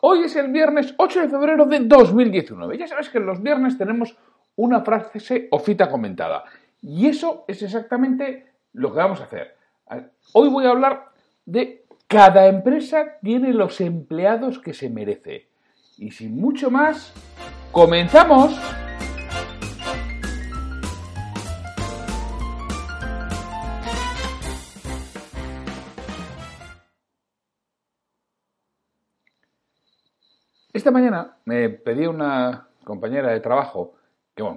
hoy es el viernes 8 de febrero de 2019. Ya sabes que los viernes tenemos una frase o cita comentada. Y eso es exactamente lo que vamos a hacer. Hoy voy a hablar de cada empresa tiene los empleados que se merece. Y sin mucho más, comenzamos. Esta mañana me pedí una compañera de trabajo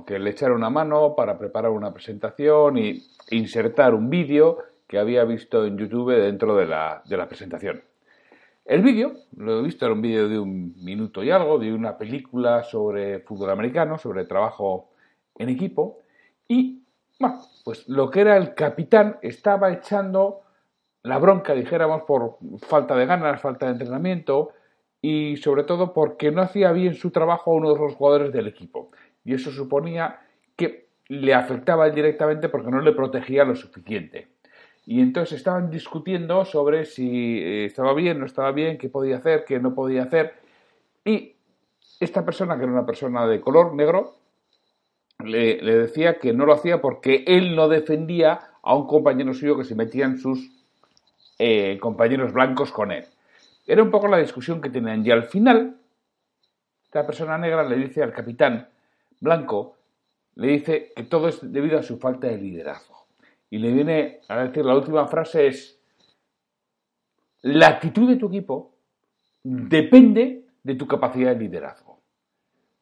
que, le echara una mano para preparar una presentación y insertar un vídeo que había visto en YouTube dentro de la, de la presentación. El vídeo, lo he visto, era un vídeo de un minuto y algo, de una película sobre fútbol americano, sobre trabajo en equipo, y, bueno, pues lo que era el capitán estaba echando la bronca, dijéramos, por falta de ganas, falta de entrenamiento, y sobre todo porque no hacía bien su trabajo a uno de los jugadores del equipo. Y eso suponía que le afectaba directamente porque no le protegía lo suficiente. Y entonces estaban discutiendo sobre si eh, estaba bien, no estaba bien, qué podía hacer, qué no podía hacer. Y esta persona, que era una persona de color negro, le, decía que no lo hacía porque él no defendía a un compañero suyo que se metían sus eh, compañeros blancos con él. Era un poco la discusión que tenían. Y al final, esta persona negra le dice al capitán blanco, le dice que todo es debido a su falta de liderazgo. Y le viene a decir, la última frase es, la actitud de tu equipo depende de tu capacidad de liderazgo.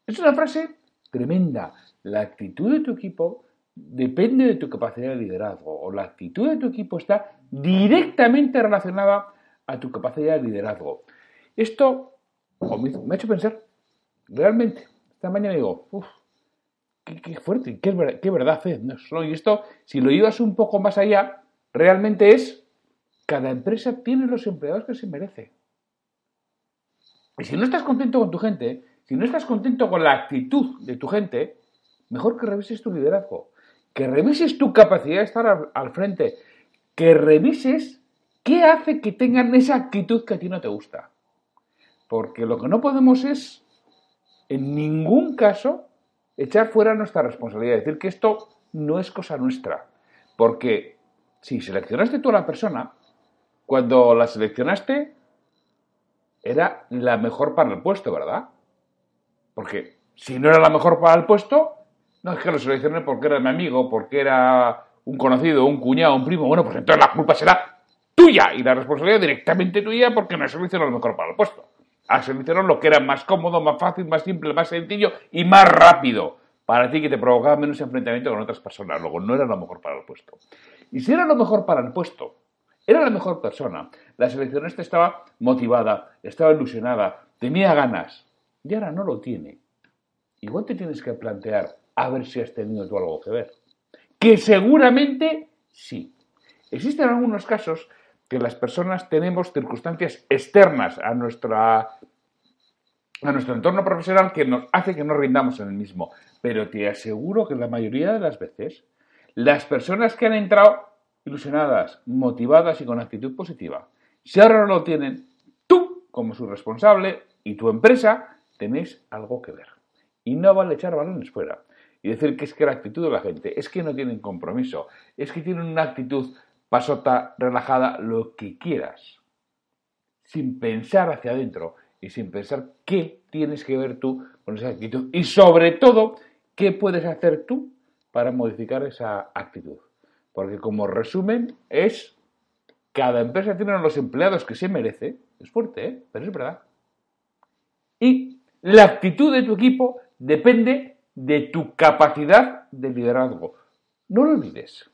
Es una frase tremenda. La actitud de tu equipo depende de tu capacidad de liderazgo o la actitud de tu equipo está directamente relacionada a tu capacidad de liderazgo. Esto me ha hecho pensar, realmente, esta mañana digo, uff, qué, fuerte, qué, verdad es. Y esto, si lo llevas un poco más allá, realmente es, cada empresa tiene los empleados que se merece. Y si no estás contento con tu gente, si no estás contento con la actitud de tu gente, mejor que revises tu liderazgo, que revises tu capacidad de estar al frente, que revises ¿Qué hace que tengan esa actitud que a ti no te gusta? Porque lo que no podemos es, en ningún caso, echar fuera nuestra responsabilidad, decir que esto no es cosa nuestra. Porque si seleccionaste tú a la persona, cuando la seleccionaste, era la mejor para el puesto, ¿verdad? Porque si no era la mejor para el puesto, no es que lo seleccioné porque era mi amigo, porque era un conocido, un cuñado, un primo, bueno, pues entonces la culpa será tuya y la responsabilidad directamente tuya porque no seleccionado lo mejor para el puesto. Has lo que era más cómodo, más fácil, más simple, más sencillo y más rápido para ti que te provocaba menos enfrentamiento con otras personas. Luego, no era lo mejor para el puesto. Y si era lo mejor para el puesto, era la mejor persona, la seleccionista estaba motivada, estaba ilusionada, tenía ganas y ahora no lo tiene. Igual te tienes que plantear a ver si has tenido tú algo que ver. Que seguramente sí. Existen algunos casos que las personas tenemos circunstancias externas a nuestra a nuestro entorno profesional que nos hace que no rindamos en el mismo. Pero te aseguro que la mayoría de las veces las personas que han entrado ilusionadas, motivadas y con actitud positiva, si ahora no lo tienen, tú como su responsable y tu empresa tenéis algo que ver. Y no vale echar balones fuera y decir que es que la actitud de la gente es que no tienen compromiso, es que tienen una actitud pasota, relajada, lo que quieras, sin pensar hacia adentro y sin pensar qué tienes que ver tú con esa actitud y sobre todo qué puedes hacer tú para modificar esa actitud. Porque como resumen es, cada empresa tiene los empleados que se merece, es fuerte, ¿eh? pero es verdad. Y la actitud de tu equipo depende de tu capacidad de liderazgo. No lo olvides.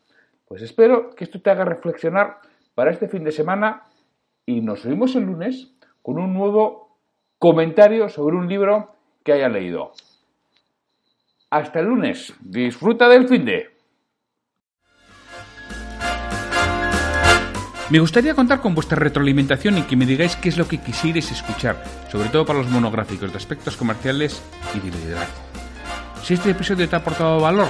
Pues espero que esto te haga reflexionar para este fin de semana y nos vemos el lunes con un nuevo comentario sobre un libro que haya leído. Hasta el lunes. Disfruta del fin de. Me gustaría contar con vuestra retroalimentación y que me digáis qué es lo que quisierais escuchar, sobre todo para los monográficos de aspectos comerciales y de liderazgo. Si este episodio te ha aportado valor,